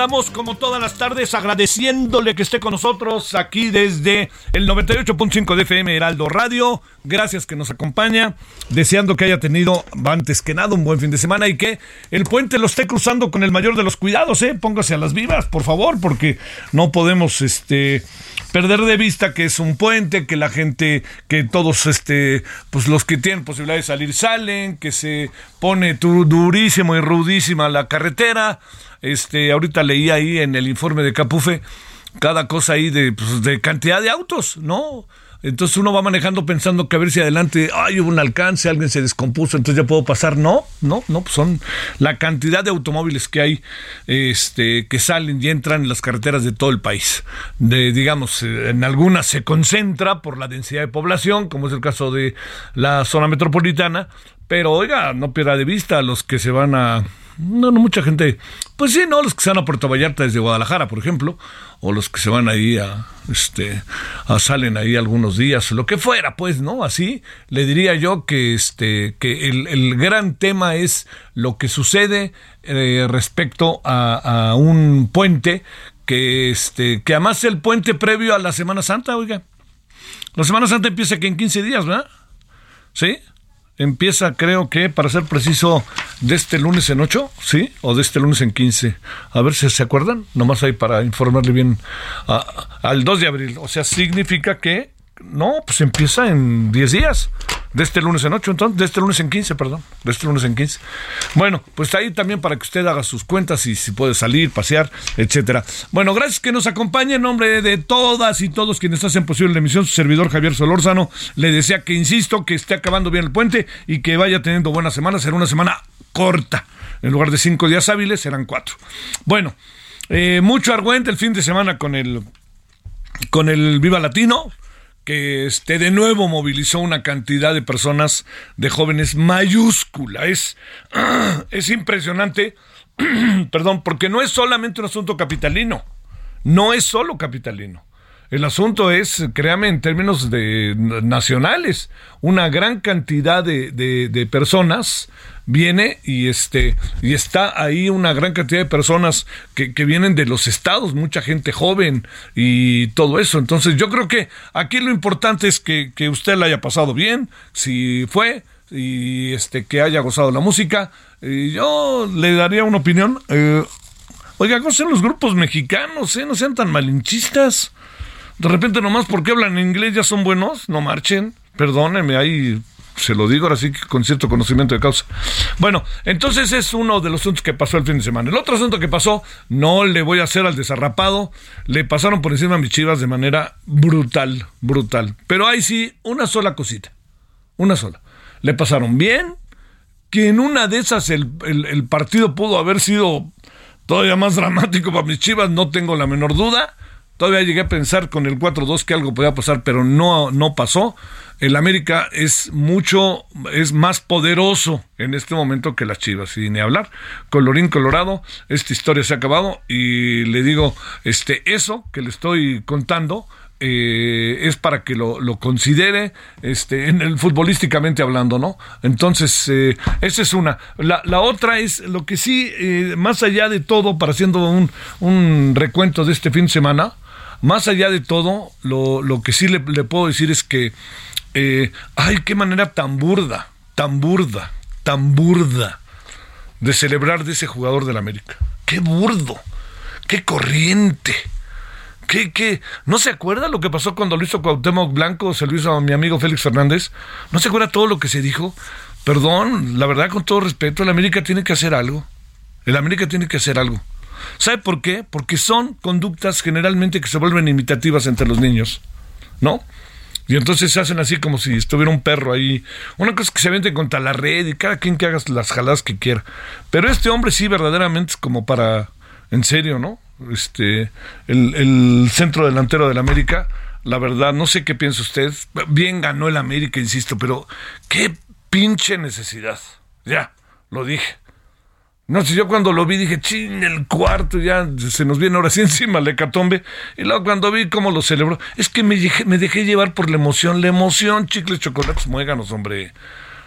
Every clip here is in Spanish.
Andamos como todas las tardes agradeciéndole que esté con nosotros aquí desde el 98.5 de FM Heraldo Radio. Gracias que nos acompaña, deseando que haya tenido antes que nada un buen fin de semana y que el puente lo esté cruzando con el mayor de los cuidados, ¿eh? Póngase a las vivas, por favor, porque no podemos este perder de vista que es un puente, que la gente, que todos este, pues los que tienen posibilidad de salir salen, que se pone durísimo y rudísima la carretera. Este, ahorita leí ahí en el informe de Capufe cada cosa ahí de, pues, de cantidad de autos, ¿no? Entonces uno va manejando pensando que a ver si adelante, ay, hubo un alcance, alguien se descompuso, entonces ya puedo pasar. No, no, no, pues son la cantidad de automóviles que hay, este, que salen y entran en las carreteras de todo el país. De, digamos, eh, en algunas se concentra por la densidad de población, como es el caso de la zona metropolitana, pero oiga, no pierda de vista a los que se van a no, no, mucha gente. Pues sí, no, los que se van a Puerto Vallarta desde Guadalajara, por ejemplo, o los que se van ahí a, este, a salen ahí algunos días, lo que fuera, pues, ¿no? Así le diría yo que, este, que el, el gran tema es lo que sucede eh, respecto a, un puente que, este, que además el puente previo a la Semana Santa, oiga. La Semana Santa empieza que en 15 días, ¿verdad? ¿Sí? Empieza, creo que, para ser preciso, de este lunes en 8, ¿sí? O de este lunes en 15. A ver si se acuerdan, nomás ahí para informarle bien a- al 2 de abril. O sea, significa que, no, pues empieza en 10 días. De este lunes en 8, entonces, de este lunes en 15, perdón. De este lunes en 15. Bueno, pues ahí también para que usted haga sus cuentas y si puede salir, pasear, etcétera. Bueno, gracias que nos acompañe en nombre de todas y todos quienes hacen posible la emisión. Su servidor Javier Solórzano le desea que, insisto, que esté acabando bien el puente y que vaya teniendo buena semana. Será una semana corta. En lugar de cinco días hábiles, serán cuatro. Bueno, eh, mucho argüente el fin de semana con el con el Viva Latino, que este de nuevo movilizó una cantidad de personas, de jóvenes mayúscula. Es, es impresionante, perdón, porque no es solamente un asunto capitalino, no es solo capitalino. El asunto es, créame, en términos de nacionales, una gran cantidad de, de- personas viene y este y está ahí una gran cantidad de personas que, que vienen de los estados, mucha gente joven y todo eso. Entonces yo creo que aquí lo importante es que, que usted la haya pasado bien, si fue, y este que haya gozado la música. Y yo le daría una opinión. eh, oiga, gocen los grupos mexicanos, ¿eh? no sean tan malinchistas. De repente nomás porque hablan inglés ya son buenos, no marchen, perdónenme, ahí se lo digo ahora sí con cierto conocimiento de causa. Bueno, entonces es uno de los asuntos que pasó el fin de semana. El otro asunto que pasó, no le voy a hacer al desarrapado, le pasaron por encima a mis chivas de manera brutal, brutal. Pero ahí sí, una sola cosita, una sola. Le pasaron bien, que en una de esas el- el partido pudo haber sido todavía más dramático para mis chivas, no tengo la menor duda. Todavía llegué a pensar con el 4-2 que algo podía pasar, pero no, no pasó. El América es mucho, es más poderoso en este momento que las Chivas, y ni hablar. Colorín colorado, esta historia se ha acabado y le digo, este, eso que le estoy contando, eh, es para que lo, considere este, en el futbolísticamente hablando, ¿no? Entonces, eh, esa es una. La, la, otra es lo que sí, eh, más allá de todo, para haciendo un, un recuento de este fin de semana, más allá de todo, lo, lo que sí le, puedo decir es que, eh, ay, qué manera tan burda, tan burda, tan burda de celebrar de ese jugador del América. Qué burdo, qué corriente. ¿Qué, qué? ¿No se acuerda lo que pasó cuando lo hizo Blanco, se lo hizo a mi amigo Félix Fernández? ¿No se acuerda todo lo que se dijo? Perdón, la verdad, con todo respeto, el América tiene que hacer algo. El América tiene que hacer algo. ¿Sabe por qué? Porque son conductas generalmente que se vuelven imitativas entre los niños, ¿no? Y entonces se hacen así como si estuviera un perro ahí. Una cosa es que se venden contra la red y cada quien que haga las jaladas que quiera. Pero este hombre sí verdaderamente es como para, en serio, ¿no? Este, el, el centro delantero del América, la verdad, no sé qué piensa usted. Bien ganó el América, insisto, pero qué pinche necesidad. Ya, lo dije. No sé, yo cuando lo vi dije, ching, el cuarto, ya se nos viene ahora sí encima la hecatombe. Y luego cuando vi cómo lo celebró, es que me, me dejé llevar por la emoción, la emoción, chicles, chocolates, muéganos, hombre.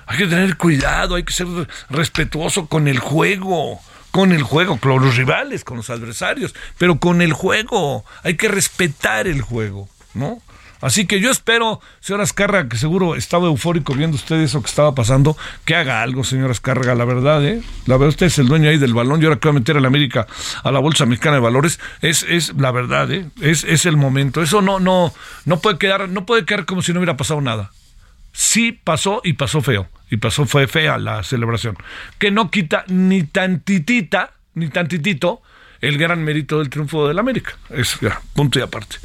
Hay que tener cuidado, hay que ser respetuoso con el juego, con el juego, con los rivales, con los adversarios, pero con el juego. Hay que respetar el juego, ¿no? Así que yo espero, señora Escarga, que seguro estaba eufórico viendo usted eso que estaba pasando, que haga algo, señora Escarga, la verdad, ¿eh? La verdad, usted es el dueño ahí del balón y ahora que va a meter a la América a la Bolsa Mexicana de Valores, es, es la verdad, ¿eh? Es, es el momento. Eso no, no, no puede quedar, no puede quedar como si no hubiera pasado nada. Sí pasó y pasó feo. Y pasó, fue fea la celebración. Que no quita ni tantitita, ni tantitito, el gran mérito del triunfo del América. Es punto y aparte.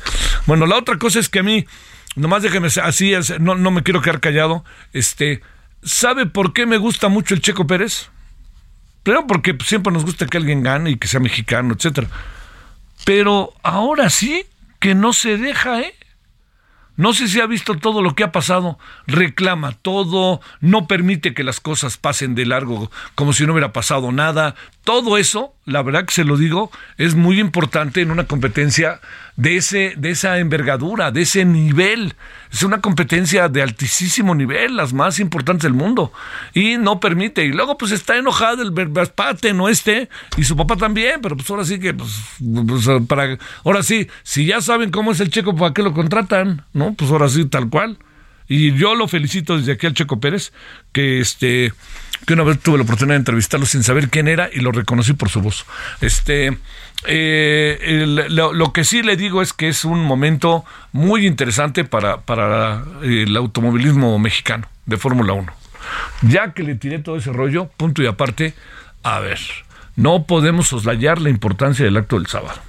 Bueno, la otra cosa es que a mí, nomás déjeme así, no, no me quiero quedar callado. Este, ¿sabe por qué me gusta mucho el Checo Pérez? Primero porque siempre nos gusta que alguien gane y que sea mexicano, etcétera. Pero ahora sí que no se deja, ¿eh? No sé si ha visto todo lo que ha pasado, reclama todo, no permite que las cosas pasen de largo como si no hubiera pasado nada. Todo eso, la verdad que se lo digo, es muy importante en una competencia de, ese, de esa envergadura, de ese nivel. Es una competencia de altísimo nivel, las más importantes del mundo. Y no permite. Y luego pues está enojado el Verstappen, no este, y su papá también, pero pues ahora sí que, pues, pues, para, ahora sí, si ya saben cómo es el checo, ¿para qué lo contratan? ¿No? Pues ahora sí, tal cual. Y yo lo felicito desde aquí al Checo Pérez, que este que una vez tuve la oportunidad de entrevistarlo sin saber quién era y lo reconocí por su voz. Este, eh, lo, que sí le digo es que es un momento muy interesante para, para el automovilismo mexicano de Fórmula 1. Ya que le tiré todo ese rollo, punto y aparte, a ver, no podemos soslayar la importancia del acto del sábado.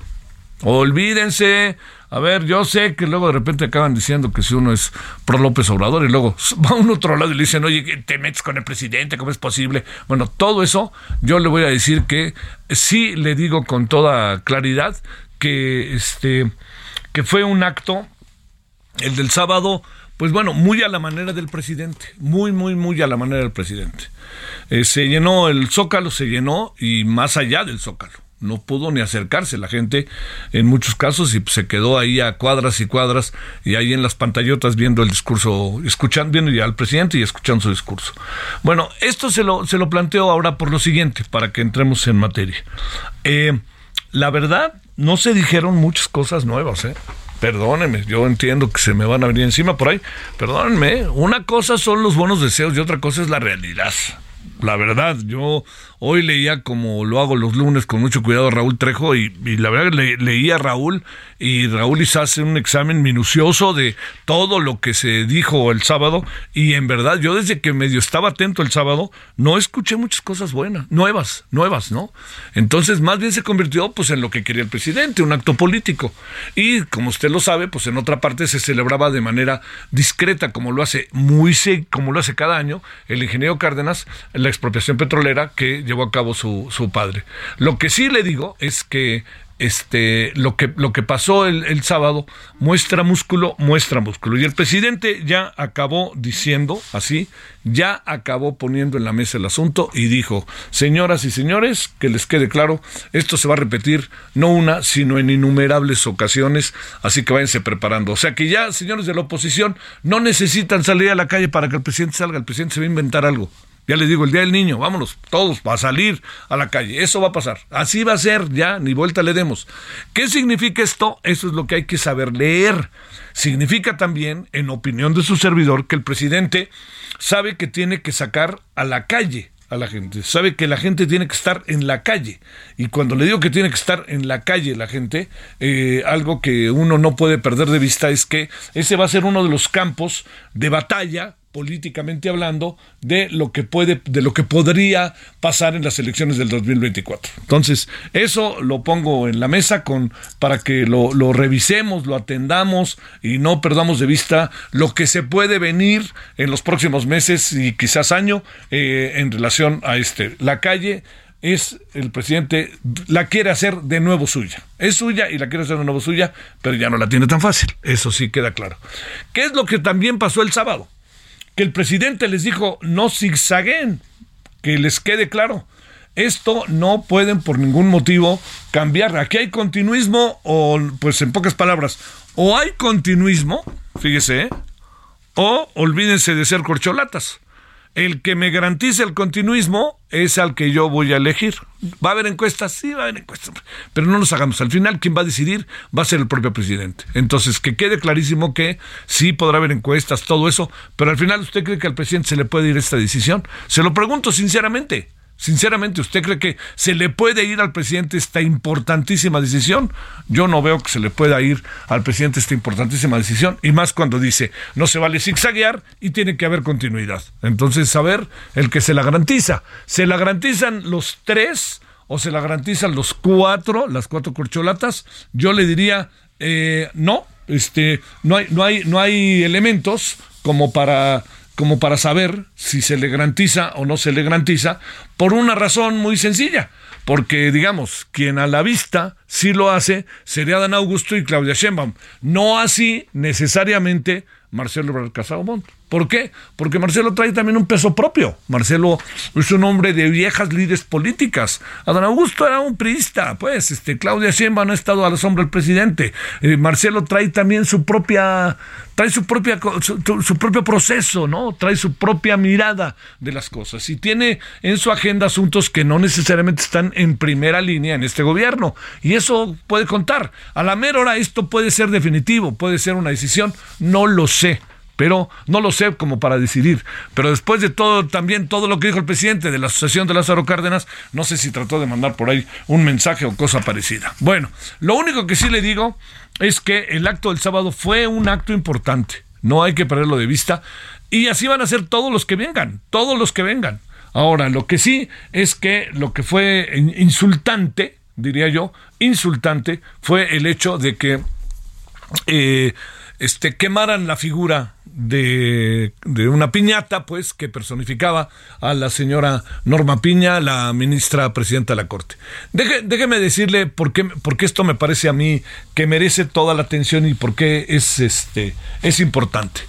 Olvídense a ver, yo sé que luego de repente acaban diciendo que si uno es pro López Obrador y luego va a un otro lado y le dicen, oye, te metes con el presidente, ¿cómo es posible? Bueno, todo eso yo le voy a decir que sí le digo con toda claridad que este que fue un acto el del sábado pues bueno, muy a la manera del presidente, muy, muy, muy a la manera del presidente. Eh, se llenó el zócalo, se llenó y más allá del zócalo no pudo ni acercarse la gente en muchos casos y se quedó ahí a cuadras y cuadras y ahí en las pantallotas viendo el discurso, escuchando, viendo ya al presidente y escuchando su discurso. Bueno, esto se lo, se lo planteo ahora por lo siguiente, para que entremos en materia. Eh, la verdad, no se dijeron muchas cosas nuevas, ¿eh? Perdónenme, yo entiendo que se me van a venir encima por ahí. Perdónenme, una cosa son los buenos deseos y otra cosa es la realidad. La verdad, yo Hoy leía como lo hago los lunes con mucho cuidado a Raúl Trejo y, la verdad le, leía a Raúl y Raúl hizo hace un examen minucioso de todo lo que se dijo el sábado y en verdad yo desde que medio estaba atento el sábado no escuché muchas cosas buenas, nuevas, nuevas, ¿no? Entonces más bien se convirtió pues en lo que quería el presidente, un acto político. Y como usted lo sabe, pues en otra parte se celebraba de manera discreta como lo hace muy como lo hace cada año el ingeniero Cárdenas la expropiación petrolera que llevó a cabo su, su padre. Lo que sí le digo es que este, lo que, lo que pasó el, el, sábado muestra músculo, muestra músculo. Y el presidente ya acabó diciendo así, ya acabó poniendo en la mesa el asunto y dijo, señoras y señores, que les quede claro, esto se va a repetir no una, sino en innumerables ocasiones, así que váyanse preparando. O sea que ya, señores de la oposición, no necesitan salir a la calle para que el presidente salga, el presidente se va a inventar algo. Ya les digo, el día del niño, vámonos, todos a salir a la calle. Eso va a pasar. Así va a ser, ya, ni vuelta le demos. ¿Qué significa esto? Eso es lo que hay que saber leer. Significa también, en opinión de su servidor, que el presidente sabe que tiene que sacar a la calle a la gente. Sabe que la gente tiene que estar en la calle. Y cuando le digo que tiene que estar en la calle la gente, eh, algo que uno no puede perder de vista es que ese va a ser uno de los campos de batalla políticamente hablando de lo que puede de lo que podría pasar en las elecciones del 2024. Entonces, eso lo pongo en la mesa con para que lo, revisemos, lo atendamos y no perdamos de vista lo que se puede venir en los próximos meses y quizás año eh, en relación a este. La calle es el presidente la quiere hacer de nuevo suya. Es suya y la quiere hacer de nuevo suya, pero ya no la tiene tan fácil. Eso sí queda claro. ¿Qué es lo que también pasó el sábado? Que el presidente les dijo no zigzaguen, que les quede claro. Esto no pueden por ningún motivo cambiar. Aquí hay continuismo o, pues en pocas palabras, o hay continuismo, fíjese, ¿eh? o olvídense de ser corcholatas el que me garantice el continuismo es al que yo voy a elegir. ¿Va a haber encuestas? Sí, va a haber encuestas. Pero no nos hagamos. Al final, quien va a decidir va a ser el propio presidente. Entonces, que quede clarísimo que sí podrá haber encuestas, todo eso. Pero al final, ¿usted cree que al presidente se le puede ir esta decisión? Se lo pregunto sinceramente. Sinceramente, ¿usted cree que se le puede ir al presidente esta importantísima decisión? Yo no veo que se le pueda ir al presidente esta importantísima decisión, y más cuando dice, no se vale zigzaguear y tiene que haber continuidad. Entonces, saber el que se la garantiza. ¿Se la garantizan los tres o se la garantizan los cuatro, las cuatro corcholatas? Yo le diría, eh, no, este, no hay, no hay, no hay elementos como para como para saber si se le garantiza o no se le garantiza, por una razón muy sencilla. Porque, digamos, quien a la vista sí lo hace sería Dan Augusto y Claudia Sheinbaum. No así necesariamente Marcelo Casado Montt. ¿Por qué? Porque Marcelo trae también un peso propio. Marcelo es un hombre de viejas líderes políticas. Adán Augusto era un priista, pues, este, Claudia Sheinbaum no ha estado a la sombra del presidente. Eh, Marcelo trae también su propia, trae su propia, su, propio proceso, ¿no? Trae su propia mirada de las cosas y tiene en su agenda asuntos que no necesariamente están en primera línea en este gobierno. Y eso puede contar. A la mera hora esto puede ser definitivo, puede ser una decisión, no lo sé pero no lo sé como para decidir. Pero después de todo, también todo lo que dijo el presidente de la Asociación de Lázaro Cárdenas, no sé si trató de mandar por ahí un mensaje o cosa parecida. Bueno, lo único que sí le digo es que el acto del sábado fue un acto importante. No hay que perderlo de vista. Y así van a ser todos los que vengan, todos los que vengan. Ahora, lo que sí es que lo que fue insultante, diría yo, insultante, fue el hecho de que eh, este, quemaran la figura de, una piñata, pues, que personificaba a la señora Norma Piña, la ministra presidenta de la Corte. déjeme decirle por qué, por qué esto me parece a mí que merece toda la atención y por qué es, este, es importante.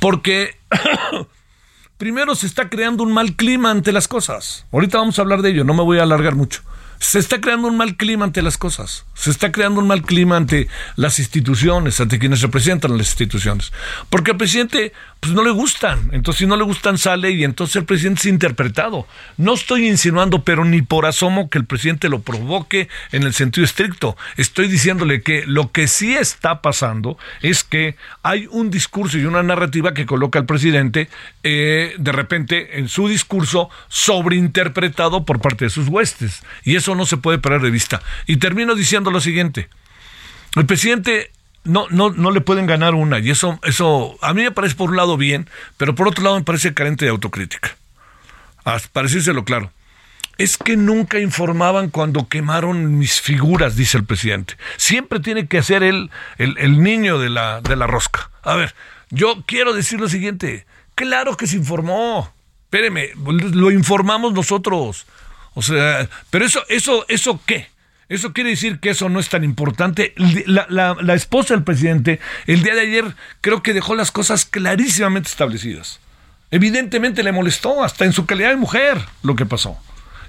Porque primero se está creando un mal clima ante las cosas. Ahorita vamos a hablar de ello, no me voy a alargar mucho se está creando un mal clima ante las cosas, se está creando un mal clima ante las instituciones, ante quienes representan las instituciones, porque al presidente pues no le gustan, entonces si no le gustan sale y entonces el presidente es interpretado. No estoy insinuando, pero ni por asomo que el presidente lo provoque en el sentido estricto. Estoy diciéndole que lo que sí está pasando es que hay un discurso y una narrativa que coloca al presidente eh, de repente en su discurso sobreinterpretado por parte de sus huestes. Y eso no se puede perder de vista. Y termino diciendo lo siguiente. El presidente no, no, no le pueden ganar una. Y eso, eso a mí me parece por un lado bien, pero por otro lado me parece carente de autocrítica. Para decírselo claro. Es que nunca informaban cuando quemaron mis figuras, dice el presidente. Siempre tiene que ser él el, el niño de la, de la rosca. A ver, yo quiero decir lo siguiente. Claro que se informó. Espéreme, lo informamos nosotros. O sea, pero eso, eso, eso qué? Eso quiere decir que eso no es tan importante. La, la, esposa del presidente, el día de ayer, creo que dejó las cosas clarísimamente establecidas. Evidentemente le molestó, hasta en su calidad de mujer, lo que pasó.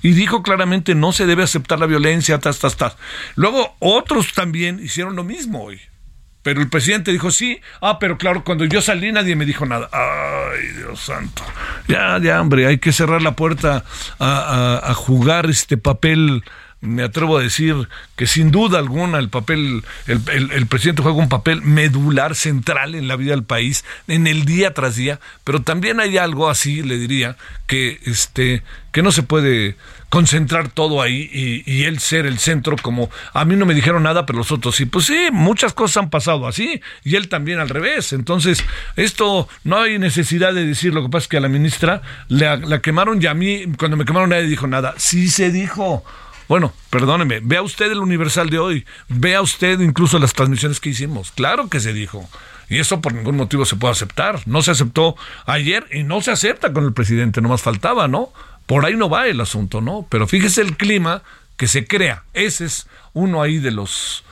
Y dijo claramente no se debe aceptar la violencia, tas, tas, tas. Luego otros también hicieron lo mismo hoy. Pero el presidente dijo sí. Ah, pero claro, cuando yo salí nadie me dijo nada. Ay, Dios santo. Ya, ya, hombre, hay que cerrar la puerta a, jugar este papel me atrevo a decir que sin duda alguna el papel, el, presidente juega un papel medular, central en la vida del país, en el día tras día, pero también hay algo así, le diría, que este, que no se puede concentrar todo ahí y, él ser el centro como a mí no me dijeron nada pero los otros sí pues sí muchas cosas han pasado así y él también al revés entonces esto no hay necesidad de decir lo que pasa es que a la ministra la, la quemaron y a mí cuando me quemaron nadie dijo nada sí se dijo bueno, perdóneme, vea usted el Universal de hoy, vea usted incluso las transmisiones que hicimos. Claro que se dijo. Y eso por ningún motivo se puede aceptar. No se aceptó ayer y no se acepta con el presidente, no más faltaba, ¿no? Por ahí no va el asunto, ¿no? Pero fíjese el clima que se crea. Ese es uno ahí de los...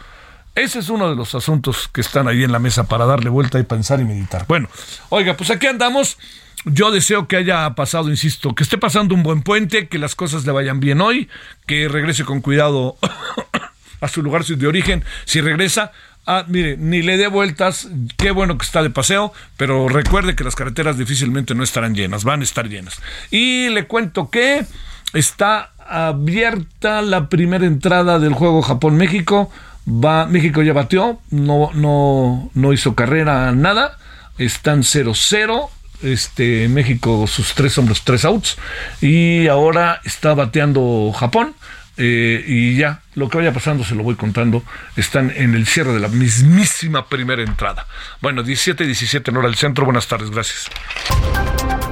Ese es uno de los asuntos que están ahí en la mesa para darle vuelta y pensar y meditar. Bueno, oiga, pues aquí andamos yo deseo que haya pasado, insisto, que esté pasando un buen puente, que las cosas le vayan bien hoy, que regrese con cuidado a su lugar de origen. Si regresa, ah, mire, ni le dé vueltas, qué bueno que está de paseo, pero recuerde que las carreteras difícilmente no estarán llenas, van a estar llenas. Y le cuento que está abierta la primera entrada del juego Japón-México. Va, México ya bateó, no, no, no hizo carrera, nada. Están 0-0 este, México sus tres hombros, tres outs, y ahora está bateando Japón. Eh, y ya, lo que vaya pasando se lo voy contando. Están en el cierre de la mismísima primera entrada. Bueno, 17 y 17 en hora del centro. Buenas tardes, gracias.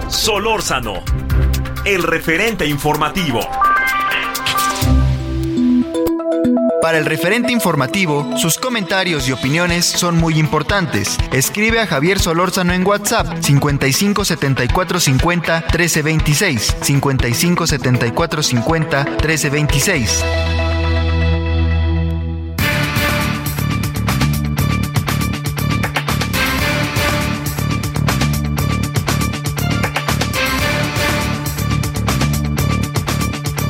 Solórzano, el referente informativo. Para el referente informativo, sus comentarios y opiniones son muy importantes. Escribe a Javier Solórzano en WhatsApp 55 74 50 13 26. 55 74 50 13 26.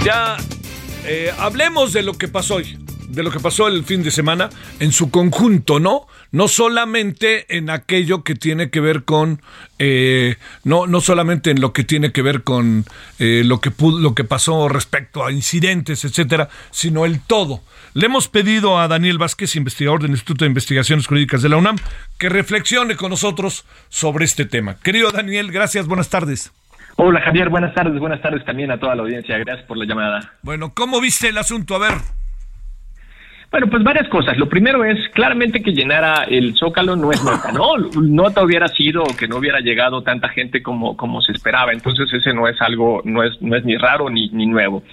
Ya eh, hablemos de lo que pasó hoy de lo que pasó el fin de semana en su conjunto, ¿no? No solamente en aquello que tiene que ver con, eh, no, no solamente en lo que tiene que ver con eh, lo, que lo que pasó respecto a incidentes, etcétera, sino el todo. Le hemos pedido a Daniel Vázquez, investigador del Instituto de Investigaciones Jurídicas de la UNAM, que reflexione con nosotros sobre este tema. Querido Daniel, gracias, buenas tardes. Hola Javier, buenas tardes, buenas tardes también a toda la audiencia, gracias por la llamada. Bueno, ¿cómo viste el asunto? A ver. Bueno, pues varias cosas. Lo primero es claramente que llenara el Zócalo no es nota, ¿no? Nota hubiera sido que no hubiera llegado tanta gente como, como se esperaba. Entonces ese no es algo, no es, no es ni raro ni, ni nuevo.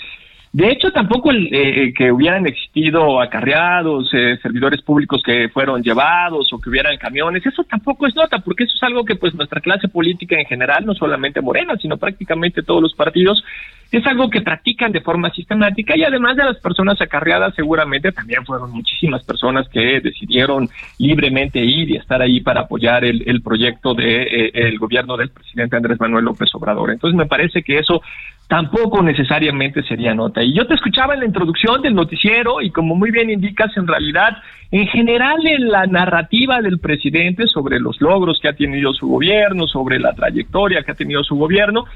De hecho, tampoco el, eh, eh, que hubieran existido acarreados, eh, servidores públicos que fueron llevados o que hubieran camiones, eso tampoco es nota, porque eso es algo que pues nuestra clase política en general, no solamente Morena, sino prácticamente todos los partidos, es algo que practican de forma sistemática y además de las personas acarreadas, seguramente también fueron muchísimas personas que decidieron libremente ir y estar ahí para apoyar el, el proyecto de el gobierno del presidente Andrés Manuel López Obrador. Entonces me parece que eso tampoco necesariamente sería nota. Y yo te escuchaba en la introducción del noticiero y como muy bien indicas, en realidad, en general en la narrativa del presidente sobre los logros que ha tenido su gobierno, sobre la trayectoria que ha tenido su gobierno,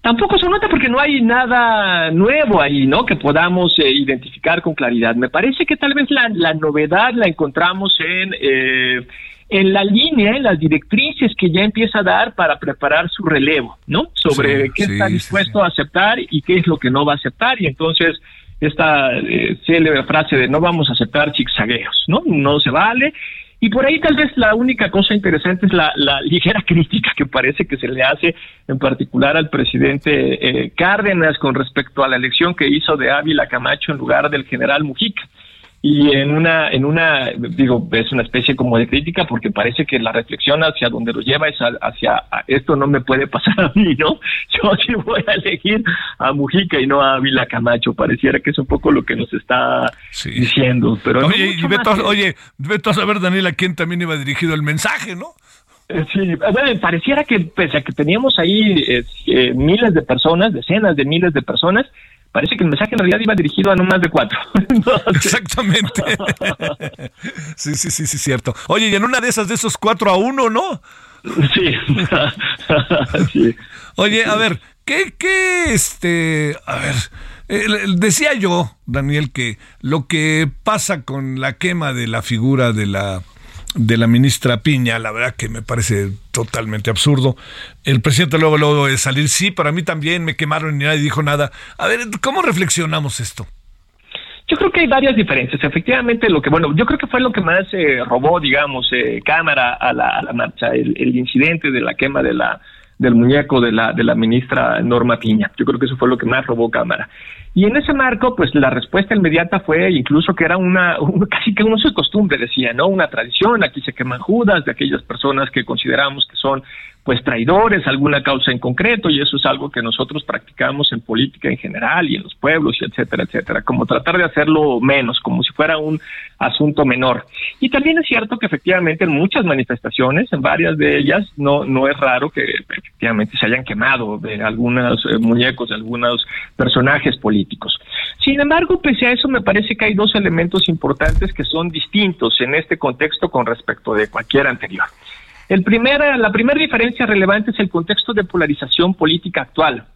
tampoco se nota porque no hay nada nuevo ahí, ¿no? Que podamos eh, identificar con claridad. Me parece que tal vez la, la novedad la encontramos en... Eh, en la línea, en las directrices que ya empieza a dar para preparar su relevo, ¿no? Sobre qué está dispuesto a aceptar y qué es lo que no va a aceptar. Y entonces esta eh, célebre frase de no vamos a aceptar zigzagueos, ¿no? No se vale. Y por ahí tal vez la única cosa interesante es la, ligera crítica que parece que se le hace en particular al presidente eh, Cárdenas con respecto a la elección que hizo de Ávila Camacho en lugar del general Mujica. Y en una, en una, digo, es una especie como de crítica porque parece que la reflexión hacia donde lo lleva es hacia esto no me puede pasar a mí, ¿no? Yo sí voy a elegir a Mujica y no a Vila Camacho, pareciera que es un poco lo que nos está diciendo. Pero oye, y ve oye, a saber, Daniel, a quién también iba dirigido el mensaje, ¿no? Eh, sí, bueno, pareciera que pese a que teníamos ahí eh, eh, miles de personas, decenas de miles de personas, parece que el mensaje en realidad iba dirigido a no más de cuatro. Exactamente. sí, sí, sí, sí, cierto. Oye, y en una de esas, de esos cuatro a uno, ¿no? Sí. sí. Oye, a ver, ¿qué, qué, este, a ver, decía yo, Daniel, que lo que pasa con la quema de la figura de la de la ministra Piña, la verdad que me parece totalmente absurdo. El presidente luego, luego de salir, sí, para mí también me quemaron y nadie dijo nada. A ver, ¿cómo reflexionamos esto? Yo creo que hay varias diferencias. Efectivamente, lo que, bueno, yo creo que fue lo que más eh, robó, digamos, eh, cámara a la, marcha, el, el, incidente de la quema de la del muñeco de la, de la ministra Norma Piña. Yo creo que eso fue lo que más robó cámara. Y en ese marco, pues la respuesta inmediata fue incluso que era una, casi que un uso de costumbre, decía, ¿no? Una tradición, aquí se queman judas de aquellas personas que consideramos que son pues traidores alguna causa en concreto y eso es algo que nosotros practicamos en política en general y en los pueblos y etcétera, etcétera, como tratar de hacerlo menos, como si fuera un asunto menor. Y también es cierto que efectivamente en muchas manifestaciones, en varias de ellas, no, no es raro que efectivamente se hayan quemado de algunos eh, muñecos, de algunos personajes políticos. Sin embargo, pese a eso, me parece que hay dos elementos importantes que son distintos en este contexto con respecto de cualquier anterior. El la primera diferencia relevante es el contexto de polarización política actual,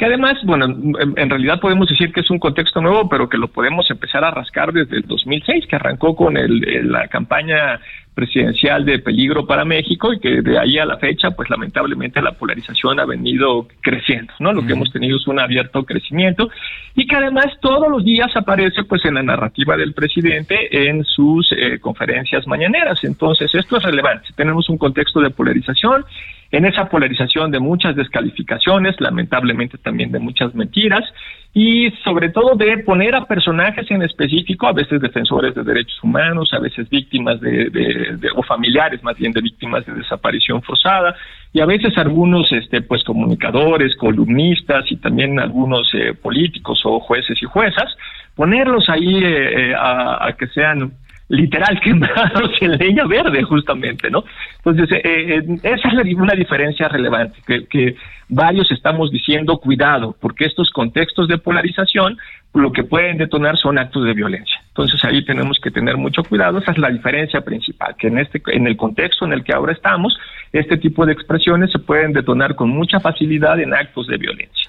que además, bueno, en, realidad podemos decir que es un contexto nuevo, pero que lo podemos empezar a rascar desde el 2006, que arrancó con la campaña presidencial de peligro para México y que de ahí a la fecha, pues lamentablemente la polarización ha venido creciendo, ¿no? Lo que hemos tenido es un abierto crecimiento y que además todos los días aparece pues en la narrativa del presidente en sus eh, conferencias mañaneras. Entonces, esto es relevante. Tenemos un contexto de polarización en esa polarización de muchas descalificaciones, lamentablemente también de muchas mentiras, y sobre todo de poner a personajes en específico, a veces defensores de derechos humanos, a veces víctimas de, o familiares más bien de víctimas de desaparición forzada, y a veces algunos este pues comunicadores, columnistas y también algunos eh, políticos o jueces y juezas, ponerlos ahí eh, eh, a que sean literal quemados en leña verde, justamente, ¿no? Entonces, eh, eh, esa es una diferencia relevante, que, que, varios estamos diciendo cuidado, porque estos contextos de polarización lo que pueden detonar son actos de violencia. Entonces, ahí tenemos que tener mucho cuidado, esa es la diferencia principal, que en, este, en el contexto en el que ahora estamos, este tipo de expresiones se pueden detonar con mucha facilidad en actos de violencia.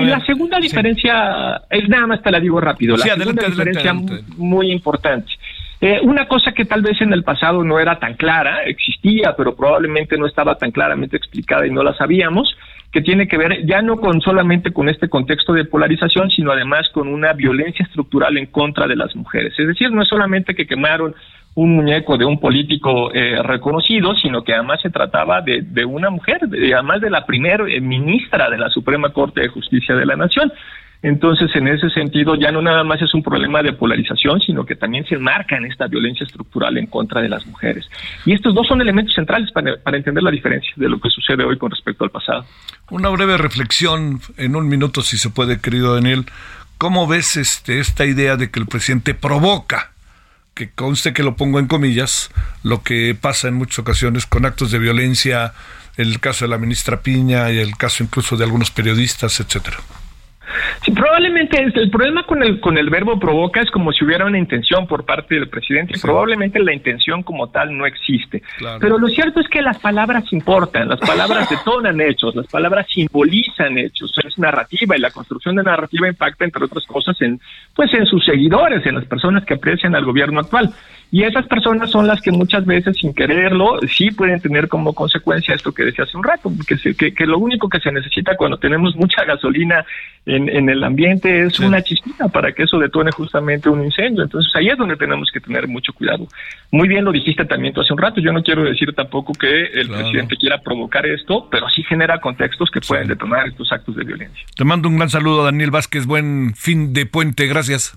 y la segunda diferencia, es nada más te la digo rápido, la segunda diferencia muy importante eh, una cosa que tal vez en el pasado no era tan clara, existía, pero probablemente no estaba tan claramente explicada y no la sabíamos, que tiene que ver ya no con solamente con este contexto de polarización, sino además con una violencia estructural en contra de las mujeres. Es decir, no es solamente que quemaron un muñeco de un político eh, reconocido, sino que además se trataba de, de una mujer, además de la primera eh, ministra de la Suprema Corte de Justicia de la Nación. Entonces, en ese sentido, ya no nada más es un problema de polarización, sino que también se enmarca en esta violencia estructural en contra de las mujeres. Y estos dos son elementos centrales para, entender la diferencia de lo que sucede hoy con respecto al pasado. Una breve reflexión en un minuto, si se puede, querido Daniel. ¿Cómo ves este, esta idea de que el presidente provoca, que conste que lo pongo en comillas, lo que pasa en muchas ocasiones con actos de violencia, el caso de la ministra Piña y el caso incluso de algunos periodistas, etcétera? Sí, probablemente el problema con el con el verbo provoca es como si hubiera una intención por parte del presidente. Probablemente la intención como tal no existe. Pero lo cierto es que las palabras importan, las palabras detonan hechos, las palabras simbolizan hechos, es narrativa y la construcción de narrativa impacta entre otras cosas en pues en sus seguidores, en las personas que aprecian al gobierno actual. Y esas personas son las que muchas veces, sin quererlo, sí pueden tener como consecuencia esto que decía hace un rato, que, que, que lo único que se necesita cuando tenemos mucha gasolina en, en el ambiente es una chispita para que eso detone justamente un incendio. Entonces ahí es donde tenemos que tener mucho cuidado. Muy bien lo dijiste también tú hace un rato, yo no quiero decir tampoco que el presidente quiera provocar esto, pero sí genera contextos que pueden detonar estos actos de violencia. Te mando un gran saludo, Daniel Vázquez, buen fin de puente, gracias.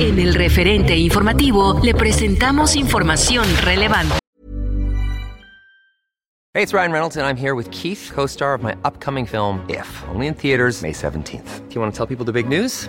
En el referente informativo le presentamos información relevante. Hey, it's Ryan Reynolds, and I'm here with Keith, co star of my upcoming film, If, only in theaters, May 17th. Do you want to tell people the big news?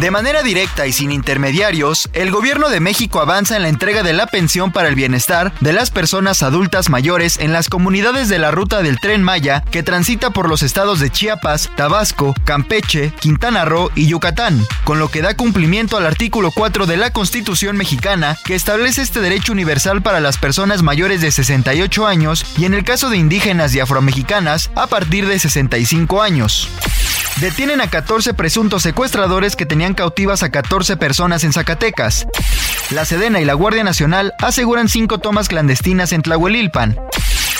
De manera directa y sin intermediarios, el gobierno de México avanza en la entrega de la pensión para el bienestar de las personas adultas mayores en las comunidades de la ruta del tren Maya que transita por los estados de Chiapas, Tabasco, Campeche, Quintana Roo y Yucatán, con lo que da cumplimiento al artículo 4 de la Constitución mexicana que establece este derecho universal para las personas mayores de 68 años y en el caso de indígenas y afromexicanas a partir de 65 años. Detienen a 14 presuntos secuestradores que tenían cautivas a 14 personas en Zacatecas. La Sedena y la Guardia Nacional aseguran cinco tomas clandestinas en Tlahuelilpan.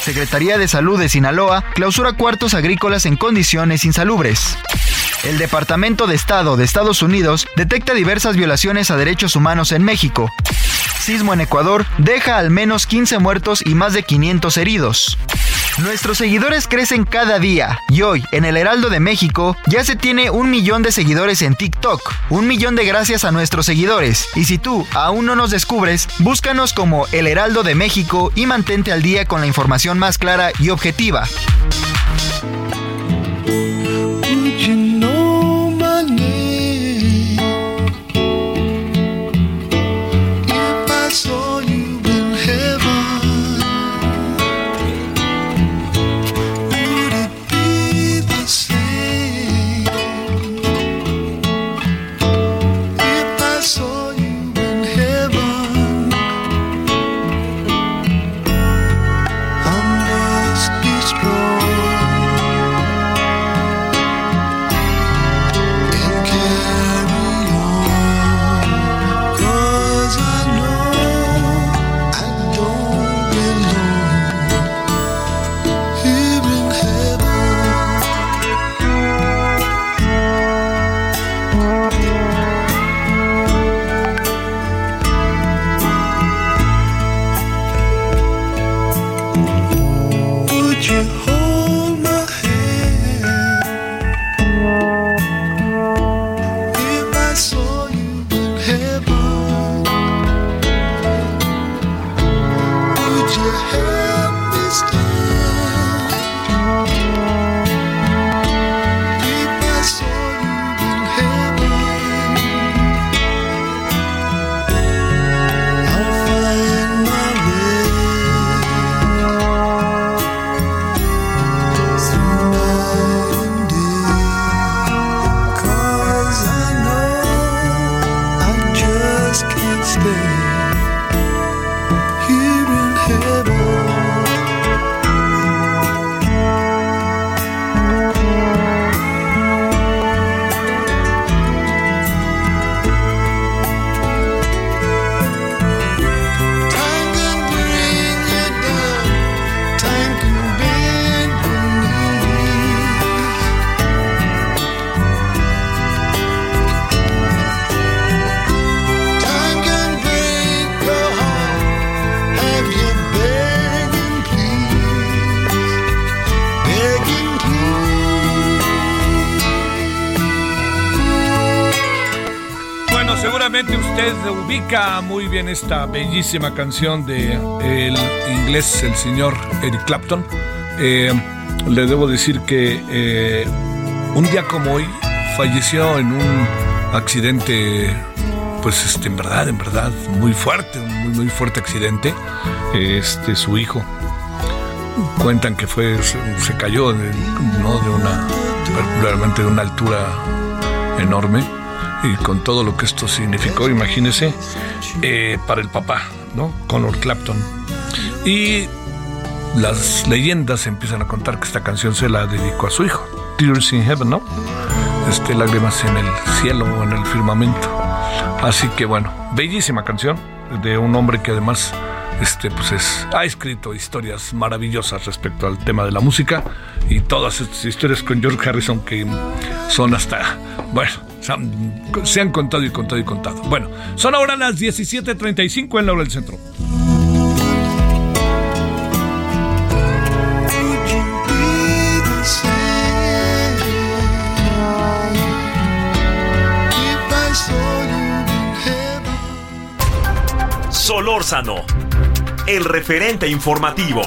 Secretaría de Salud de Sinaloa clausura cuartos agrícolas en condiciones insalubres. El Departamento de Estado de Estados Unidos detecta diversas violaciones a derechos humanos en México. Sismo en Ecuador deja al menos 15 muertos y más de 500 heridos. Nuestros seguidores crecen cada día y hoy en el Heraldo de México ya se tiene un millón de seguidores en TikTok. Un millón de gracias a nuestros seguidores. Y si tú aún no nos descubres, búscanos como El Heraldo de México y mantente al día con la información más clara y objetiva. Bien esta bellísima canción de el inglés, el señor Eric Clapton. Eh, le debo decir que eh, un día como hoy falleció en un accidente pues este, en verdad, en verdad, muy fuerte, un muy, muy fuerte accidente. Este, su hijo. Cuentan que fue, se, cayó de, ¿no? de una, realmente de una altura enorme y con todo lo que esto significó, imagínese, eh, para el papá, ¿no? Conor Clapton. Y las leyendas empiezan a contar que esta canción se la dedicó a su hijo, Tears in Heaven, ¿no? Este, lágrimas en el cielo o en el firmamento. Así que bueno, bellísima canción de un hombre que además este, pues es, ha escrito historias maravillosas respecto al tema de la música y todas estas historias con George Harrison que son hasta, bueno, se han contado y contado y contado. Bueno, son ahora las 17.35 en la hora del centro. Solórzano, el referente informativo.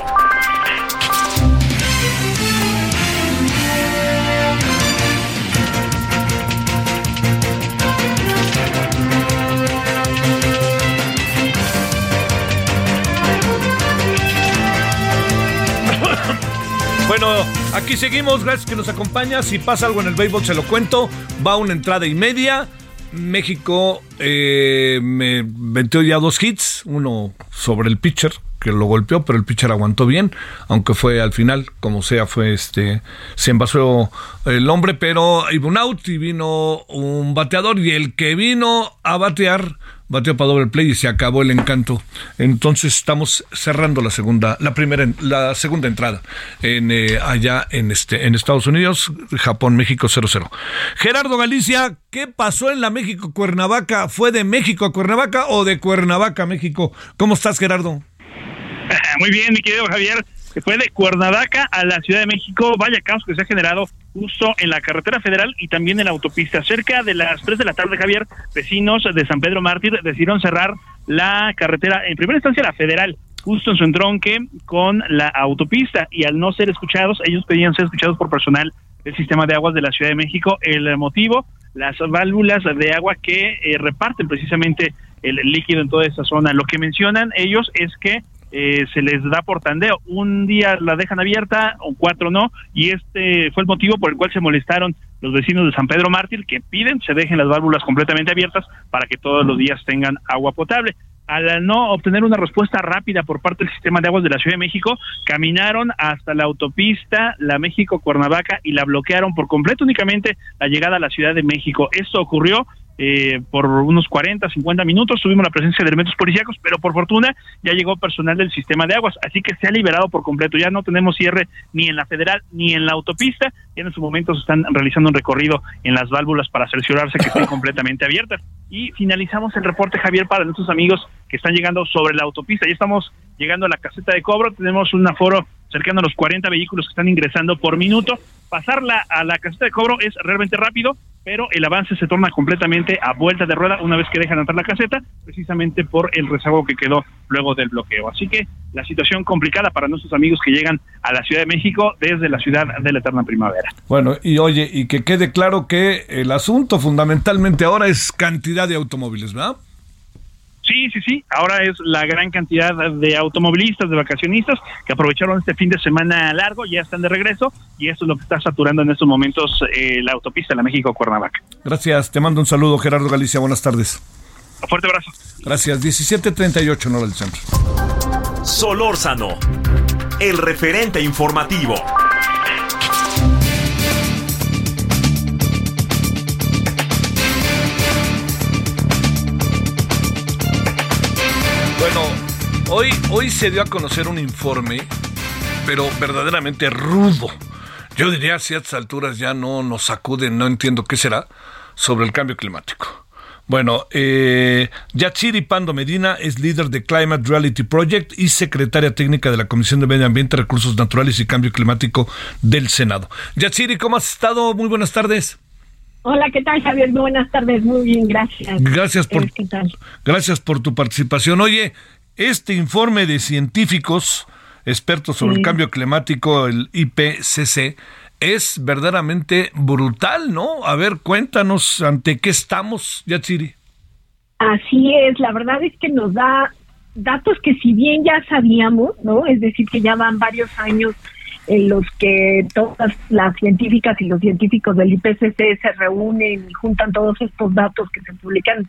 Bueno, aquí seguimos, gracias que nos acompaña. Si pasa algo en el béisbol, se lo cuento. Va una entrada y media. México eh, me metió ya dos hits, uno sobre el pitcher que lo golpeó, pero el pitcher aguantó bien, aunque fue al final, como sea, fue este, se envasó el hombre, pero iba un out y vino un bateador y el que vino a batear bateó para doble play y se acabó el encanto. Entonces estamos cerrando la segunda, la primera, la segunda entrada en eh, allá en este en Estados Unidos, Japón, México 0-0. Gerardo Galicia, ¿qué pasó en la México Cuernavaca? ¿Fue de México a Cuernavaca o de Cuernavaca a México? ¿Cómo estás, Gerardo? Muy bien, mi querido Javier. Se fue de Cuernavaca a la Ciudad de México. Vaya caos que se ha generado justo en la carretera federal y también en la autopista. Cerca de las 3 de la tarde, Javier, vecinos de San Pedro Mártir decidieron cerrar la carretera, en primera instancia la federal, justo en su entronque con la autopista y al no ser escuchados, ellos pedían ser escuchados por personal del sistema de aguas de la Ciudad de México. El motivo, las válvulas de agua que eh, reparten precisamente el líquido en toda esa zona. Lo que mencionan ellos es que eh, se les da por tandeo. Un día la dejan abierta, o cuatro no, y este fue el motivo por el cual se molestaron los vecinos de San Pedro Mártir, que piden se dejen las válvulas completamente abiertas para que todos los días tengan agua potable. Al no obtener una respuesta rápida por parte del sistema de aguas de la Ciudad de México, caminaron hasta la autopista La México-Cuernavaca y la bloquearon por completo únicamente la llegada a la Ciudad de México. Esto ocurrió eh, por unos 40, 50 minutos. Tuvimos la presencia de elementos policíacos, pero por fortuna ya llegó personal del sistema de aguas, así que se ha liberado por completo. Ya no tenemos cierre ni en la federal ni en la autopista. Ya en su momento se están realizando un recorrido en las válvulas para cerciorarse que estén completamente abiertas. Y finalizamos el reporte, Javier, para nuestros amigos que están llegando sobre la autopista. Ya estamos llegando a la caseta de cobro. Tenemos un aforo cercano a los 40 vehículos que están ingresando por minuto. Pasarla a la caseta de cobro es realmente rápido pero el avance se torna completamente a vuelta de rueda una vez que dejan entrar la caseta, precisamente por el rezago que quedó luego del bloqueo. Así que la situación complicada para nuestros amigos que llegan a la Ciudad de México desde la ciudad de la eterna primavera. Bueno, y oye, y que quede claro que el asunto fundamentalmente ahora es cantidad de automóviles, ¿verdad? Sí, sí, sí. Ahora es la gran cantidad de automovilistas, de vacacionistas que aprovecharon este fin de semana largo, ya están de regreso y esto es lo que está saturando en estos momentos eh, la autopista de la México-Cuernavaca. Gracias. Te mando un saludo, Gerardo Galicia. Buenas tardes. Un fuerte abrazo. Gracias. 1738, no del centro. Solórzano, el referente informativo. Hoy, hoy se dio a conocer un informe, pero verdaderamente rudo. Yo diría a ciertas alturas ya no nos sacuden, no entiendo qué será, sobre el cambio climático. Bueno, eh, Yachiri Pando Medina es líder de Climate Reality Project y secretaria técnica de la Comisión de Medio Ambiente, Recursos Naturales y Cambio Climático del Senado. Yachiri, ¿cómo has estado? Muy buenas tardes. Hola, ¿qué tal, Javier? buenas tardes, muy bien, gracias. Gracias por, ¿Qué tal? gracias por tu participación. Oye, este informe de científicos expertos sobre el cambio climático, el IPCC, es verdaderamente brutal, ¿no? A ver, cuéntanos ante qué estamos, Yatsiri. Así es, la verdad es que nos da datos que si bien ya sabíamos, ¿no? Es decir, que ya van varios años en los que todas las científicas y los científicos del IPCC se reúnen y juntan todos estos datos que se publican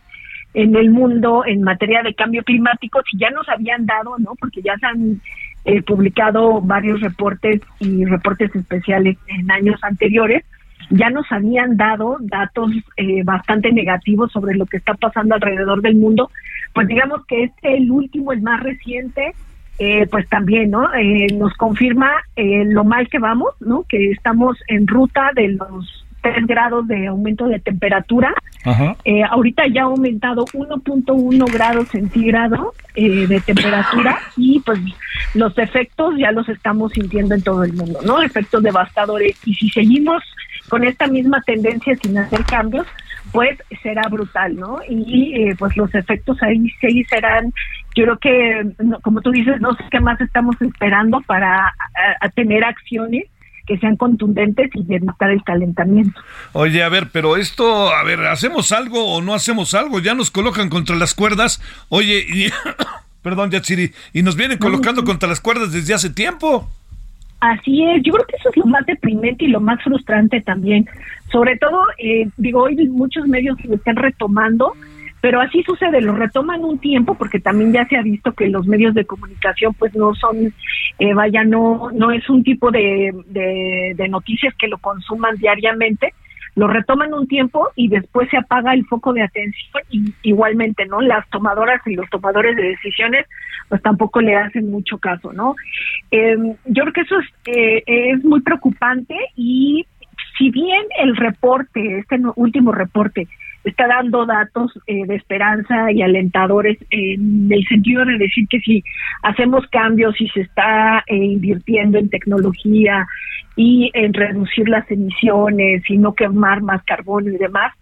en el mundo en materia de cambio climático, si ya nos habían dado, ¿no? Porque ya se han eh, publicado varios reportes y reportes especiales en años anteriores, ya nos habían dado datos eh, bastante negativos sobre lo que está pasando alrededor del mundo, pues digamos que este, el último, el más reciente, eh, pues también, ¿no? Eh, nos confirma lo mal que vamos, ¿no? Que estamos en ruta de los 3 grados de aumento de temperatura. ahorita ya ha aumentado 1.1 grados centígrados de temperatura y pues los efectos ya los estamos sintiendo en todo el mundo, ¿no? Efectos devastadores. Y si seguimos con esta misma tendencia sin hacer cambios, pues será brutal, ¿no? Y eh, pues los efectos ahí sí serán, yo creo que, como tú dices, no sé qué más estamos esperando para tener acciones que sean contundentes y evitar el calentamiento. Oye, a ver, pero esto, a ver, ¿hacemos algo o no hacemos algo? Ya nos colocan contra las cuerdas. Oye, y, perdón, Yatsiri, y nos vienen colocando contra las cuerdas desde hace tiempo. Así es, yo creo que eso es lo más deprimente y lo más frustrante también. Sobre todo, eh, digo, hoy muchos medios lo están retomando, pero así sucede, lo retoman un tiempo porque también ya se ha visto que los medios de comunicación pues no son, eh, vaya, no, no es un tipo de, de noticias que lo consuman diariamente, lo retoman un tiempo y después se apaga el foco de atención y igualmente, ¿no? Las tomadoras y los tomadores de decisiones pues tampoco le hacen mucho caso, ¿no? Em, yo creo que eso es, eh, es muy preocupante y si bien el reporte, este último reporte, está dando datos eh, de esperanza y alentadores en el sentido de decir que si hacemos cambios y se está eh, invirtiendo en tecnología y en reducir las emisiones y no quemar más carbono y demás,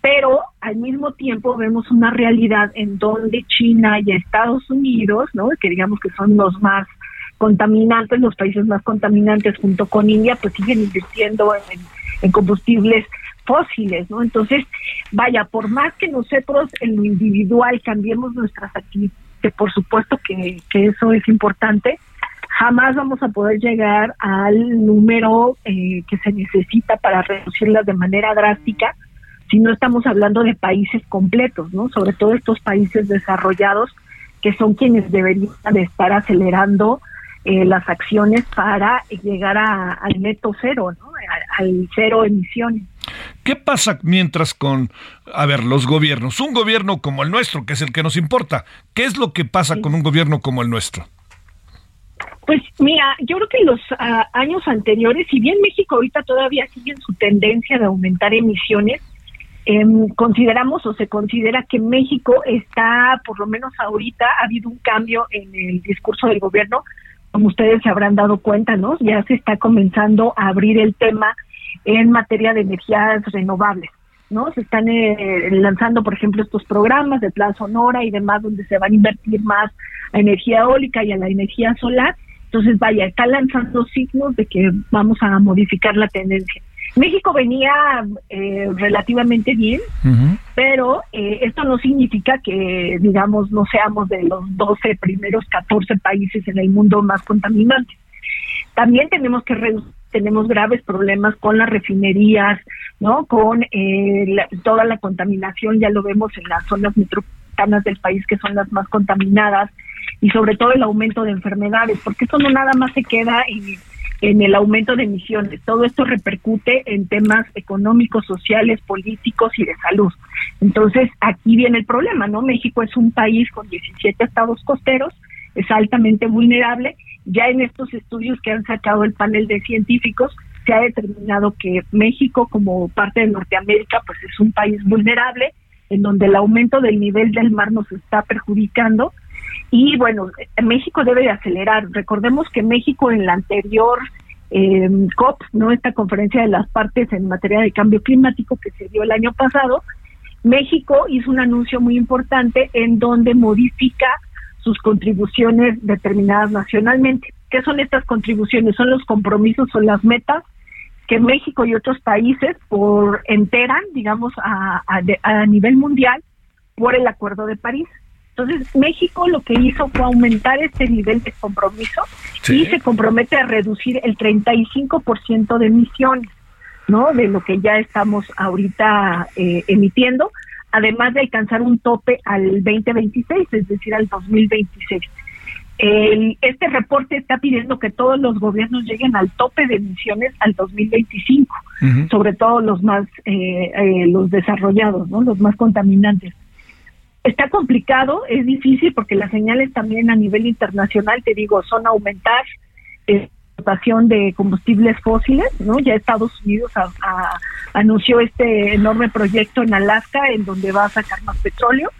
pero al mismo tiempo vemos una realidad en donde China y Estados Unidos, ¿no? que digamos que son los más contaminantes, los países más contaminantes junto con India, pues siguen invirtiendo en combustibles fósiles, ¿no? Entonces, vaya, por más que nosotros en lo individual cambiemos nuestras actividades, que por supuesto que, que eso es importante, jamás vamos a poder llegar al número eh, que se necesita para reducirlas de manera drástica si no estamos hablando de países completos, ¿no? Sobre todo estos países desarrollados que son quienes deberían de estar acelerando eh, las acciones para llegar a, al neto cero, ¿no? al cero emisiones. ¿Qué pasa mientras con, a ver, los gobiernos? Un gobierno como el nuestro, que es el que nos importa, ¿qué es lo que pasa con un gobierno como el nuestro? Pues mira, yo creo que en los ah, años anteriores, si bien México ahorita todavía sigue en su tendencia de aumentar emisiones, em, consideramos o se considera que México está, por lo menos ahorita, ha habido un cambio en el discurso del gobierno, como ustedes se habrán dado cuenta, ¿no? Ya se está comenzando a abrir el tema en materia de energías renovables. ¿no? Se están eh, lanzando, por ejemplo, estos programas de Plan Sonora y demás, donde se van a invertir más a energía eólica y a la energía solar. Entonces, vaya, está lanzando signos de que vamos a modificar la tendencia. México venía eh, relativamente bien, pero eh, esto no significa que, digamos, no seamos de los 12 primeros 14 países en el mundo más contaminantes. También tenemos que reducir tenemos graves problemas con las refinerías, ¿no? Con eh, toda la contaminación, ya lo vemos en las zonas metropolitanas del país que son las más contaminadas y sobre todo el aumento de enfermedades, porque esto no nada más se queda en, en el aumento de emisiones, todo esto repercute en temas económicos, sociales, políticos y de salud. Entonces, aquí viene el problema, ¿no? México es un país con 17 estados costeros, es altamente vulnerable ya en estos estudios que han sacado el panel de científicos, se ha determinado que México, como parte de Norteamérica, pues es un país vulnerable, en donde el aumento del nivel del mar nos está perjudicando. Y bueno, México debe de acelerar. Recordemos que México en la anterior eh, COP, no esta conferencia de las partes en materia de cambio climático que se dio el año pasado, México hizo un anuncio muy importante en donde modifica sus contribuciones determinadas nacionalmente. ¿Qué son estas contribuciones? Son los compromisos, son las metas que México y otros países por enteran, digamos, a, a, nivel mundial, por el Acuerdo de París. Entonces, México lo que hizo fue aumentar este nivel de compromiso y se compromete a reducir el 35% de emisiones, ¿no? De lo que ya estamos ahorita eh, emitiendo, además de alcanzar un tope al 2026, es decir, al 2026. El, este reporte está pidiendo que todos los gobiernos lleguen al tope de emisiones al 2025, sobre todo los más eh, eh, los desarrollados, ¿no? los más contaminantes. Está complicado, es difícil porque las señales también a nivel internacional, te digo, son aumentar la exportación de combustibles fósiles, ¿no? Ya Estados Unidos anunció este enorme proyecto en Alaska en donde va a sacar más petróleo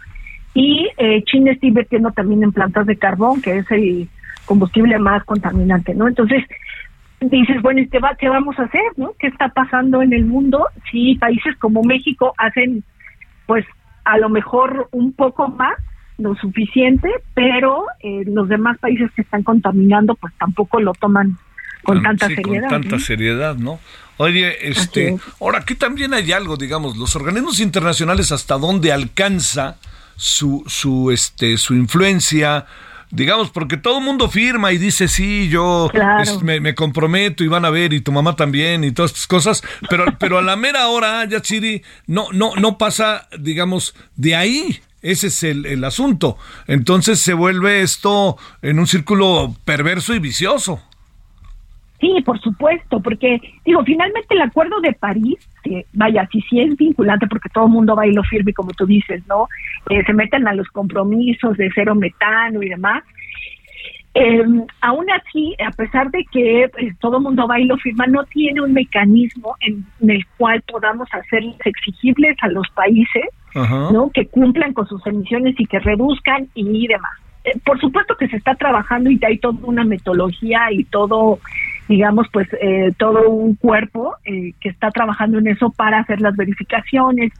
y eh, China está invirtiendo también en plantas de carbón, que es el combustible más contaminante, ¿no? Entonces, dices, bueno, ¿qué, va, ¿qué vamos a hacer, no? ¿Qué está pasando en el mundo si países como México hacen, pues, a lo mejor un poco más, lo suficiente, pero eh, los demás países que están contaminando, pues tampoco lo toman con tanta seriedad. Con tanta seriedad, ¿no? Oye, este, ahora aquí también hay algo, digamos, los organismos internacionales hasta dónde alcanza su, su, este, su influencia, digamos, porque todo el mundo firma y dice, sí, yo me, comprometo y van a ver, y tu mamá también, y todas estas cosas, pero, pero a la mera hora, Yachiri, no, no, no pasa, digamos, de ahí. Ese es el, el asunto. Entonces se vuelve esto en un círculo perverso y vicioso. Sí, por supuesto, porque digo, finalmente el Acuerdo de París, que vaya, si sí es vinculante porque todo el mundo va y lo firme, como tú dices, ¿no? Eh, se meten a los compromisos de cero metano y demás. Eh, aún así, a pesar de que pues, todo el mundo va y lo firma, no tiene un mecanismo en, el cual podamos hacerles exigibles a los países, ¿no? Que cumplan con sus emisiones y que reduzcan y demás. Eh, por supuesto que se está trabajando y hay toda una metodología y todo digamos, pues eh, todo un cuerpo eh, que está trabajando en eso para hacer las verificaciones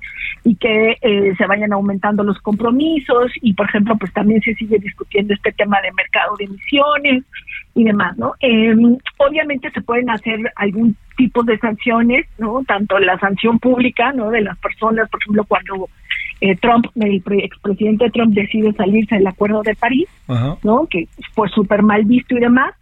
y que eh, se vayan aumentando los compromisos y, por ejemplo, pues también se sigue discutiendo este tema de mercado de emisiones y demás, ¿no? Em, obviamente se pueden hacer algún tipo de sanciones, ¿no? Tanto la sanción pública, ¿no? De las personas, por ejemplo, cuando Trump, el expresidente Trump decide salirse del Acuerdo de París, ¿no? Que fue súper mal visto y demás,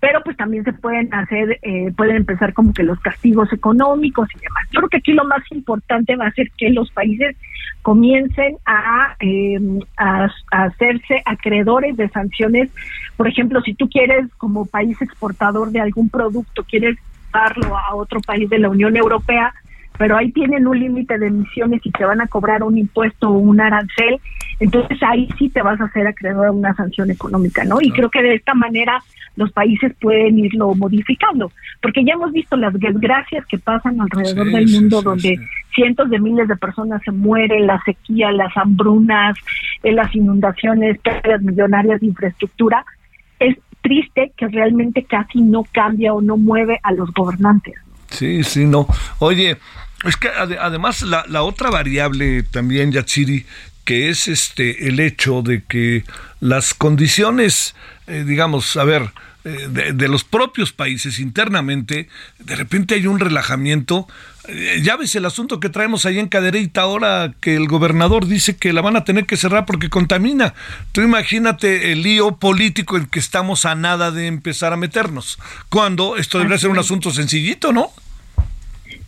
pero pues también se pueden hacer, eh, pueden empezar como que los castigos económicos y demás. Yo creo que aquí lo más importante va a ser que los países comiencen a, em, a, hacerse acreedores de sanciones. Por ejemplo, si tú quieres como país exportador de algún producto, quieres darlo a otro país de la Unión Europea, pero ahí tienen un límite de emisiones y te van a cobrar un impuesto o un arancel, entonces ahí sí te vas a hacer acreedor a una sanción económica, ¿no? Y creo que de esta manera los países pueden irlo modificando, porque ya hemos visto las desgracias que pasan alrededor del mundo donde cientos de miles de personas se mueren, la sequía, las hambrunas, eh, las inundaciones, pérdidas millonarias de infraestructura. Es triste que realmente casi no cambia o no mueve a los gobernantes. Sí, sí, no. Oye, es que además la, la otra variable también, Yatsiri, que es este el hecho de que las condiciones, eh, digamos, a ver, eh, de, los propios países internamente, de repente hay un relajamiento. Eh, ya ves el asunto que traemos ahí en Cadereyta ahora, que el gobernador dice que la van a tener que cerrar porque contamina. Tú imagínate el lío político en que estamos a nada de empezar a meternos, cuando esto debería ser un asunto sencillito, ¿no?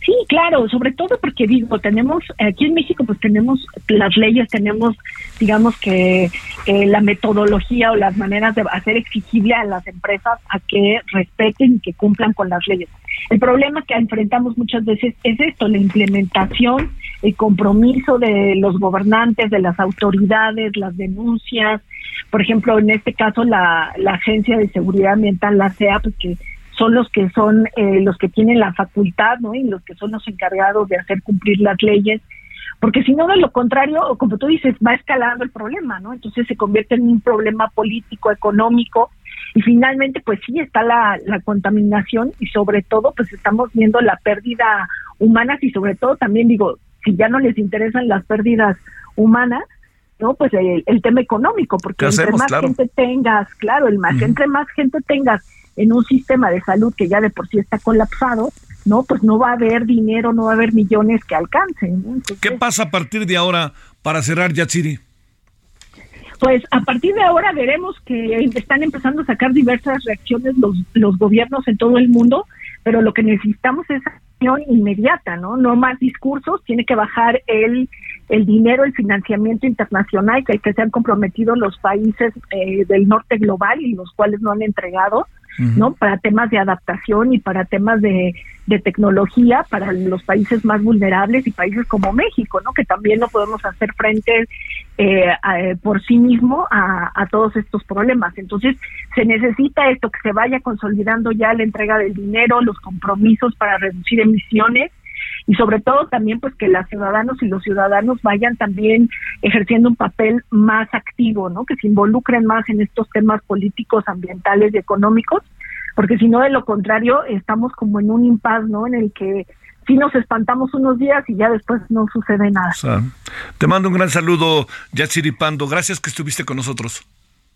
Sí, claro, sobre todo porque digo, tenemos, aquí en México pues tenemos las leyes, tenemos digamos que eh, la metodología o las maneras de hacer exigible a las empresas a que respeten y que cumplan con las leyes. El problema que enfrentamos muchas veces es esto, la implementación, el compromiso de los gobernantes, de las autoridades, las denuncias, por ejemplo, en este caso la, la Agencia de Seguridad Ambiental, la CEA, pues que son los que son eh, los que tienen la facultad, ¿no? Y los que son los encargados de hacer cumplir las leyes, porque si no, de lo contrario, como tú dices, va escalando el problema, ¿no? Entonces se convierte en un problema político, económico, y finalmente, pues sí, está la, la contaminación y sobre todo, pues estamos viendo la pérdida humana y sobre todo también digo, si ya no les interesan las pérdidas humanas, ¿no? Pues el, tema económico, porque entre más gente tengas, claro, el más, entre más gente tengas en un sistema de salud que ya de por sí está colapsado, ¿no? Pues no va a haber dinero, no va a haber millones que alcancen. ¿Qué pasa a partir de ahora para cerrar, Yatsiri? Pues a partir de ahora veremos que están empezando a sacar diversas reacciones los, los gobiernos en todo el mundo, pero lo que necesitamos es acción inmediata, ¿no? No más discursos, tiene que bajar el, el dinero, el financiamiento internacional que, que se han comprometido los países eh, del norte global y los cuales no han entregado. ¿No? Para temas de adaptación y para temas de, de, tecnología para los países más vulnerables y países como México, ¿no? Que también no podemos hacer frente eh, eh, por sí mismo a, a, todos estos problemas. Entonces, se necesita esto, que se vaya consolidando ya la entrega del dinero, los compromisos para reducir emisiones y sobre todo también pues que las ciudadanos y los ciudadanos vayan también ejerciendo un papel más activo, ¿no? Que se involucren más en estos temas políticos, ambientales y económicos, porque si no de lo contrario estamos como en un impas, ¿no? En el que sí nos espantamos unos días y ya después no sucede nada. te mando un gran saludo, Yatsiri Pando. Gracias que estuviste con nosotros.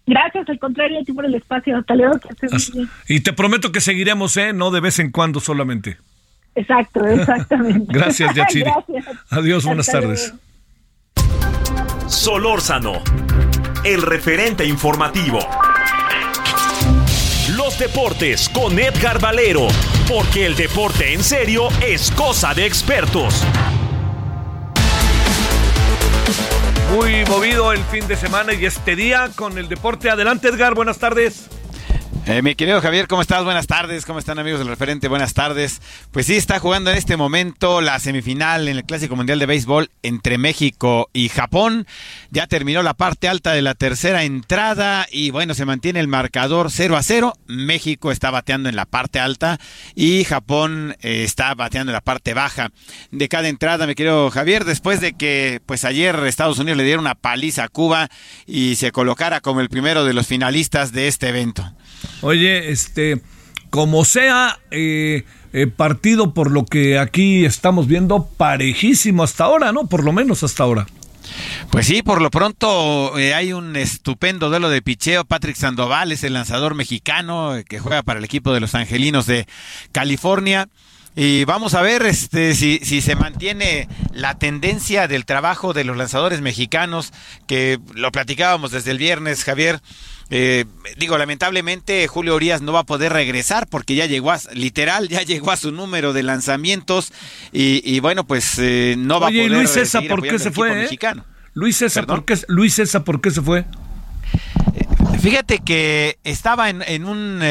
Gracias, al contrario, a ti por el espacio. Hasta luego. y te prometo que seguiremos, ¿eh? No de vez en cuando solamente. Exacto, exactamente. Gracias, Yachiri. Adiós, buenas tardes. Solórzano, el referente informativo. Los deportes con Edgar Valero, porque el deporte en serio es cosa de expertos. Muy movido el fin de semana y este día con el deporte. Adelante, Edgar, buenas tardes. Eh, mi querido Javier, ¿cómo estás? Buenas tardes. ¿Cómo están amigos del referente? Buenas tardes. Pues sí, está jugando en este momento la semifinal en el Clásico Mundial de Béisbol entre México y Japón. Ya terminó la parte alta de la tercera entrada y bueno, se mantiene el marcador 0 a 0. México está bateando en la parte alta y Japón eh, está bateando en la parte baja de cada entrada, mi querido Javier, después de que pues ayer Estados Unidos le diera una paliza a Cuba y se colocara como el primero de los finalistas de este evento. Oye, este, como sea, eh, eh, partido por lo que aquí estamos viendo, parejísimo hasta ahora, ¿no? Por lo menos hasta ahora. Pues sí, por lo pronto eh, hay un estupendo duelo de picheo. Patrick Sandoval es el lanzador mexicano que juega para el equipo de los Angelinos de California. Y vamos a ver este, si, si se mantiene la tendencia del trabajo de los lanzadores mexicanos, que lo platicábamos desde el viernes, Javier. Eh, digo, lamentablemente Julio Urias no va a poder regresar porque ya llegó a, literal, ya llegó a su número de lanzamientos y, bueno, pues eh, no va a poder. Luis César, ¿por qué se fue? Eh? Luis César, ¿por qué, Luis César, ¿por qué se fue? Fíjate que estaba en, un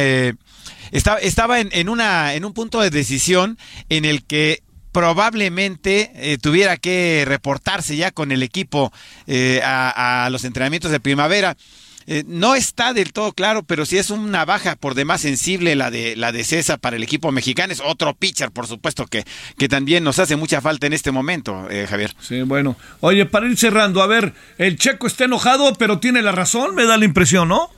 estaba, estaba en, una en un punto de decisión en el que probablemente tuviera que reportarse ya con el equipo a, a, los entrenamientos de primavera. Eh, no está del todo claro, pero sí es una baja por demás sensible la de la de César para el equipo mexicano. Es otro pitcher, por supuesto, que, que también nos hace mucha falta en este momento, eh, Javier. Sí, bueno. Oye, para ir cerrando, a ver, el checo está enojado, pero tiene la razón, me da la impresión, ¿no?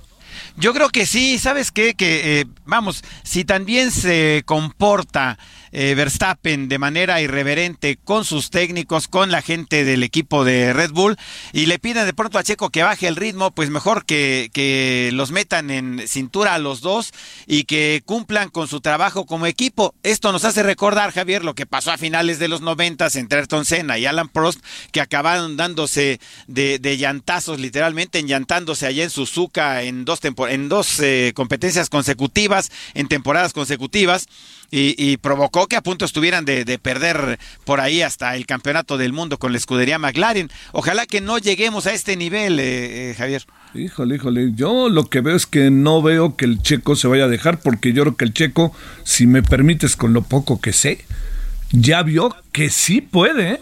Yo creo que sí, ¿sabes qué? Que, eh, vamos, si también se comporta eh, Verstappen de manera irreverente con sus técnicos, con la gente del equipo de Red Bull, y le piden de pronto a Checo que baje el ritmo, pues mejor que, que los metan en cintura a los dos y que cumplan con su trabajo como equipo. Esto nos hace recordar, Javier, lo que pasó a finales de los noventas entre Ayrton Senna y Alan Prost, que acabaron dándose de, de llantazos, literalmente enllantándose allá en Suzuka en dos, en dos eh, competencias consecutivas, en temporadas consecutivas y, provocó que a punto estuvieran de, perder por ahí hasta el campeonato del mundo con la escudería McLaren. Ojalá que no lleguemos a este nivel, eh, eh, Javier. Híjole, híjole, yo lo que veo es que no veo que el checo se vaya a dejar porque yo creo que el checo, si me permites con lo poco que sé, ya vio que sí puede. ¿eh?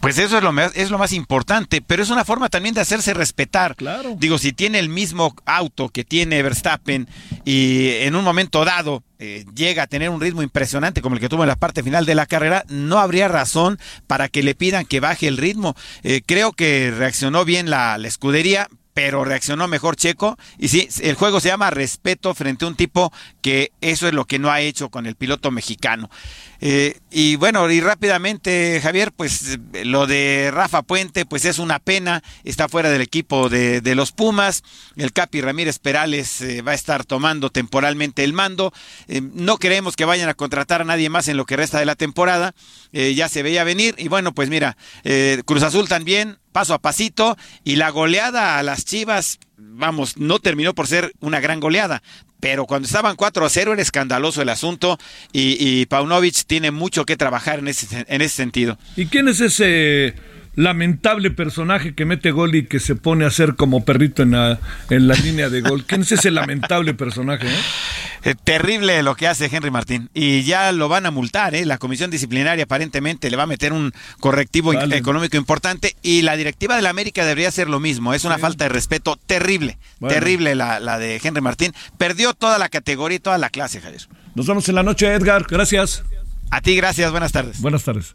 Pues eso es lo, más, es lo más importante, pero es una forma también de hacerse respetar. Claro. Digo, si tiene el mismo auto que tiene Verstappen y en un momento dado eh, llega a tener un ritmo impresionante como el que tuvo en la parte final de la carrera, no habría razón para que le pidan que baje el ritmo. Eh, creo que reaccionó bien la, la escudería, pero reaccionó mejor Checo. Y sí, el juego se llama respeto frente a un tipo que eso es lo que no ha hecho con el piloto mexicano. Eh, y bueno, y rápidamente, Javier, pues lo de Rafa Puente, pues es una pena, está fuera del equipo de, los Pumas, el Capi Ramírez Perales eh, va a estar tomando temporalmente el mando, eh, no queremos que vayan a contratar a nadie más en lo que resta de la temporada, ya se veía venir, y bueno, pues mira, Cruz Azul también, paso a pasito, y la goleada a las Chivas, vamos, no terminó por ser una gran goleada, pero cuando estaban 4 a 0 era escandaloso el asunto y, y Paunovic tiene mucho que trabajar en ese, en ese sentido. ¿Y quién es ese lamentable personaje que mete gol y que se pone a hacer como perrito en la, en la línea de gol. ¿Quién es ese lamentable personaje? Eh? Eh, terrible lo que hace Henry Martín. Y ya lo van a multar, ¿eh? La comisión disciplinaria aparentemente le va a meter un correctivo económico importante y la directiva de la América debería hacer lo mismo. Es una falta de respeto terrible, terrible la, la de Henry Martín. Perdió toda la categoría y toda la clase, Javier. Nos vemos en la noche, Edgar. Gracias. A ti, gracias. Buenas tardes. Buenas tardes.